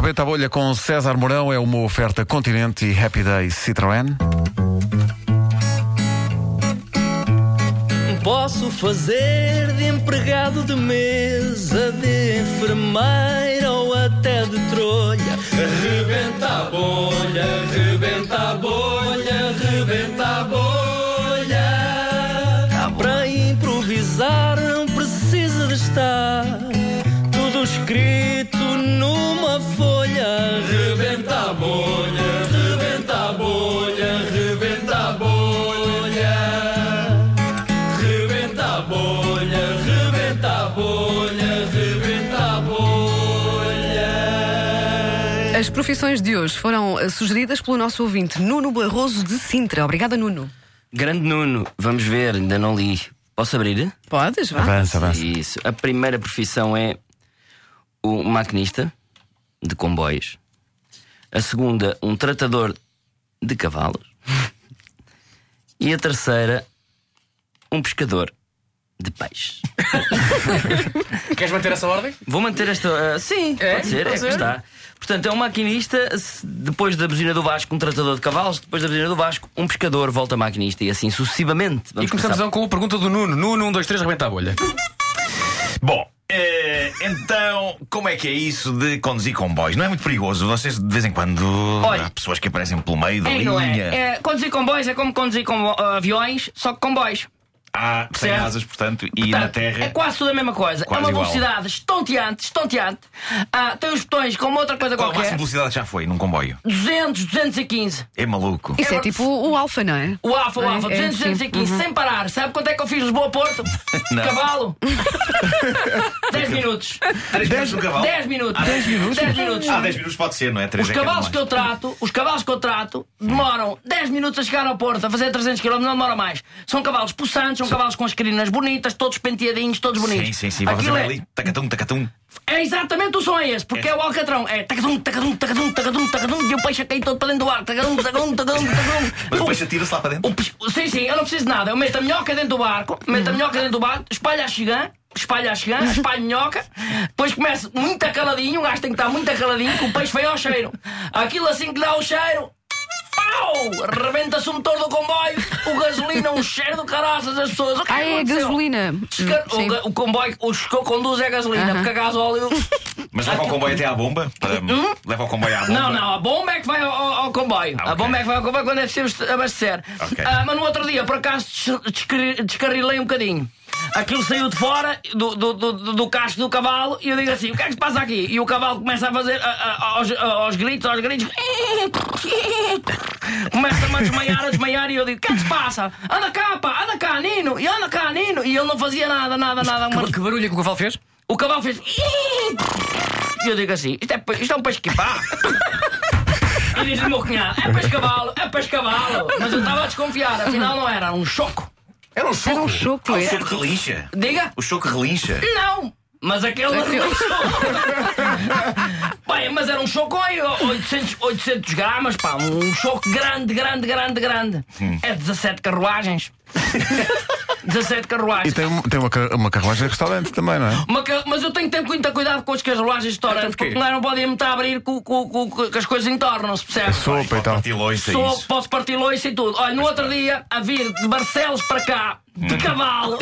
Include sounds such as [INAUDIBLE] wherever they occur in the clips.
Rebenta a Bolha com César Mourão é uma oferta Continente e Happy Day Citroën. Posso fazer de empregado de mesa, de enfermeira ou até de trolha. Rebenta a bolha, rebenta a bolha, As profissões de hoje foram eh, sugeridas pelo nosso ouvinte Nuno Barroso de Sintra. Obrigada, Nuno. Grande Nuno, vamos ver, ainda não li. Posso abrir? Podes, vá. Avança, avança. Isso. A primeira profissão é o maquinista de comboios. A segunda, um tratador de cavalos. [LAUGHS] E a terceira, um pescador de peixe. [LAUGHS] Queres manter essa ordem? Vou manter esta. ah, sim, É? pode ser, é Pode que ser. está. Portanto, é um maquinista, se- depois da buzina do Vasco, um tratador de cavalos, depois da buzina do Vasco, um pescador volta maquinista e assim sucessivamente. E Vamos começamos começar. então com a pergunta do Nuno. Nuno, 1, 2, 3, rebenta a bolha. Bom, eh, então, como é que é isso de conduzir comboios? Não é muito perigoso? Vocês de vez em quando Olha. há pessoas que aparecem pelo meio da É, linha. não é? é? Conduzir comboios é como conduzir combo- aviões, só que comboios. Há sem Certo. asas, portanto, e Portanto, na terra. É quase tudo a mesma coisa. Quase é uma igual. velocidade estonteante, estonteante. Ah, tem os botões como outra coisa Qual a máxima qualquer. velocidade que já foi num comboio? 200, 215. É maluco. Isso é É, tipo o Alfa, não é? O Alfa, o É, Alfa, é, 200, sim. 215, sem parar. Sabe quanto é que eu fiz Lisboa-Porto? [LAUGHS] Não. Cavalo. [LAUGHS] 10 minutos. 3 minutos no cavalo? 10 minutos. Ah, 10 minutos? 10 minutos. Ah, 10 minutos pode ser, não é? 3 Os é é cavalos que eu trato, os cavalos que eu trato demoram 10 minutos a chegar ao Porto, a fazer 300 km, não demora mais. São cavalos possantes, são cavalos com as crinas bonitas, todos penteadinhos, todos bonitos. Sim, sim, sim. Vai fazer Aquilo é, ali. Tacatum, tacatum. é exatamente o som é esse, porque é, o alcatrão. É tacadum, tacadum, tacadum, tacadum, tacadum, e o peixe a cair todo para dentro do ar. Tacadum, tacadum, tacadum, tacadum. [LAUGHS] Mas O- depois atira-se lá para dentro. o sim, sim, eu não preciso de nada. Eu meto a minhoca dentro do barco, meto a minhoca dentro do barco, espalho a chigã, espalho a chigã, espalho a minhoca, depois começo muito caladinho, o gajo tem que estar muito caladinho, que o peixe vem ao cheiro. Aquilo assim que dá o cheiro. Pau! Rebenta-se o motor do comboio, o gasolina, um cheiro do caraças, as pessoas. O que Ah, é aconteceu? gasolina. Descar- Hum, o, sim. ga- o comboio, o que eu conduzo é gasolina, Aham. porque a gasóleo. Mas leva o comboio até à bomba? Para- Leva o comboio à bomba? Não, não, a bomba é que vai ao, ao- ao comboio. Ah, A bomba é que vai ao comboio quando é preciso abastecer. Ok. Ah, mas no outro dia, por acaso, des- descarri- descarrilei um bocadinho. Aquilo saiu de fora do, do, do, do- do casco do cavalo e eu digo assim: o que é que se passa aqui? E o cavalo começa a fazer ah, ah, aos, aos gritos, aos gritos. Começa-me a desmaiar, a desmaiar e eu digo: o que é que se passa? Anda cá, pá, anda cá, Nino, e anda cá, Nino. E ele não fazia nada, nada, nada. Mas Que barulho é que o cavalo fez? o cavalo fez. E eu digo assim: isto é, isto é um peixe que pá. E diz o meu cunhado: é peixe cavalo, é peixe cavalo. Mas eu estava a desconfiar, afinal não era, era um choco. Era um Era choco. um choco, Ah, o é. choco relincha. Diga? O choco relincha. Não! Mas aquele [LAUGHS] Bem, mas era um choco aí, 800, 800 gramas, pá, um choco grande, grande, grande, grande. É 17 carruagens. [LAUGHS] 17 E carruagens. tem, um- tem uma, uma carruagem de restaurante também, não é? Uma Mas eu tenho que ter muito cuidado com as carruagens de restaurante, Então porque não, não podem me estar a abrir com, com, com, com- que as coisas entornam-se, percebe? Sopa e tal. partir loiça, Sou, isso. posso partir loiça e tudo. Olha, no outro dia, a vir de Barcelos para cá, de cavalo,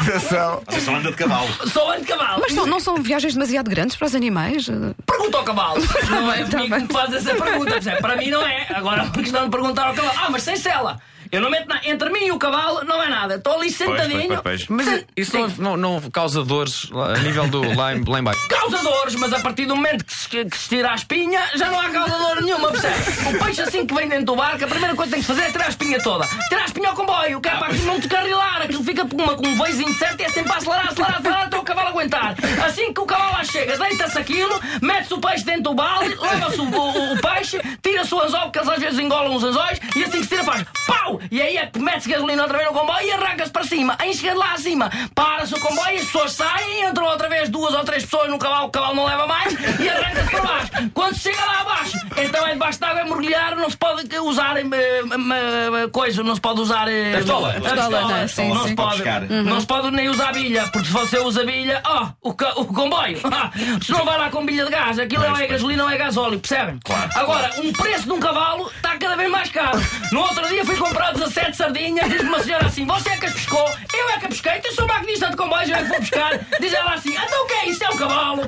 Atenção. Vocês só anda de cavalo. sou ando de cavalo. Mas são- não são viagens demasiado grandes para os animais? Pergunta ao cavalo. [LAUGHS] Não é Tá comigo que me faz essa pergunta. Para mim não é. Agora é uma questão de perguntar ao cavalo. Ah, mas sem cela. Eu não meto nada. Entre mim e o cavalo não é nada. Estou ali sentadinho. pois, pois. Mas Sim, isso não, não, não causa dores a nível do lá em, lá em baixo. Causadores, mas a partir do momento que se, que se tira a espinha, já não há causador nenhuma, percebe? O peixe assim que vem dentro do barco, a primeira coisa que tem que fazer é tirar a espinha toda. Tirar a espinha ao comboio, que é para aquilo não descarrilar, aquilo fica com, uma, com um veizinho certo e é sempre a acelerar, acelerar, acelerar até o cavalo aguentar. Assim que o cavalo lá chega, deita-se aquilo, mete-se o peixe dentro do balde, leva-se o, o- o peixe, tira-se o anzol, porque às vezes engolam os anzóis, e assim que se tira faz pau! E aí é que mete-se gasolina outra vez no comboio e arranca-se para cima. Em chegando lá acima, para-se o comboio, as pessoas saem, entram outra vez duas ou três pessoas no cavalo, o cavalo não leva mais, e arranca-se para baixo. Quando se chega lá abaixo, então vai debaixo de água é mergulhar, não se pode usar eh, eh, coisa, não se pode usar. eh, Pistola. a Pistola, não, sim, não sim. se pode. Pescar. Não se pode nem usar bilha, porque se você usa bilha, ó, o, ca- o comboio. [LAUGHS] se não vai lá com bilha de gás, aquilo não é gasolina, não é gasóleo, percebem? Claro, Agora, um preço de um cavalo está cada vez mais caro. No outro dia fui comprar 17 sardinhas, diz uma senhora assim: Você é que as pescou? Eu é que a pesquei, eu sou maquinista de comboios, eu é que vou pescar. Diz ela assim: Então o que é isso? É um cavalo.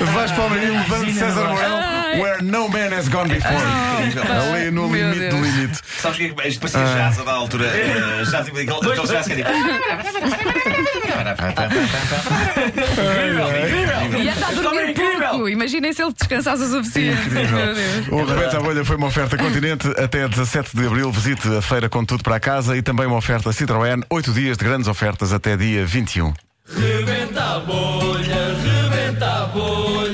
Vais para o menino levando César Mourão, where no man has gone before. Ali no Meu limite do Deus. limite. Sabes o que é? Isto parecia jazz a da altura. eh, Jazz, aquele aquele jazz que é tipo. E anda a Imaginem se ele descansasse o suficiente. O Rebenta a Bolha foi uma oferta continente. Até 17 de abril visite a feira com tudo para casa e também uma oferta Citroën. Oito dias de grandes ofertas até dia 21. Rebenta a bolha, rebenta a bolha.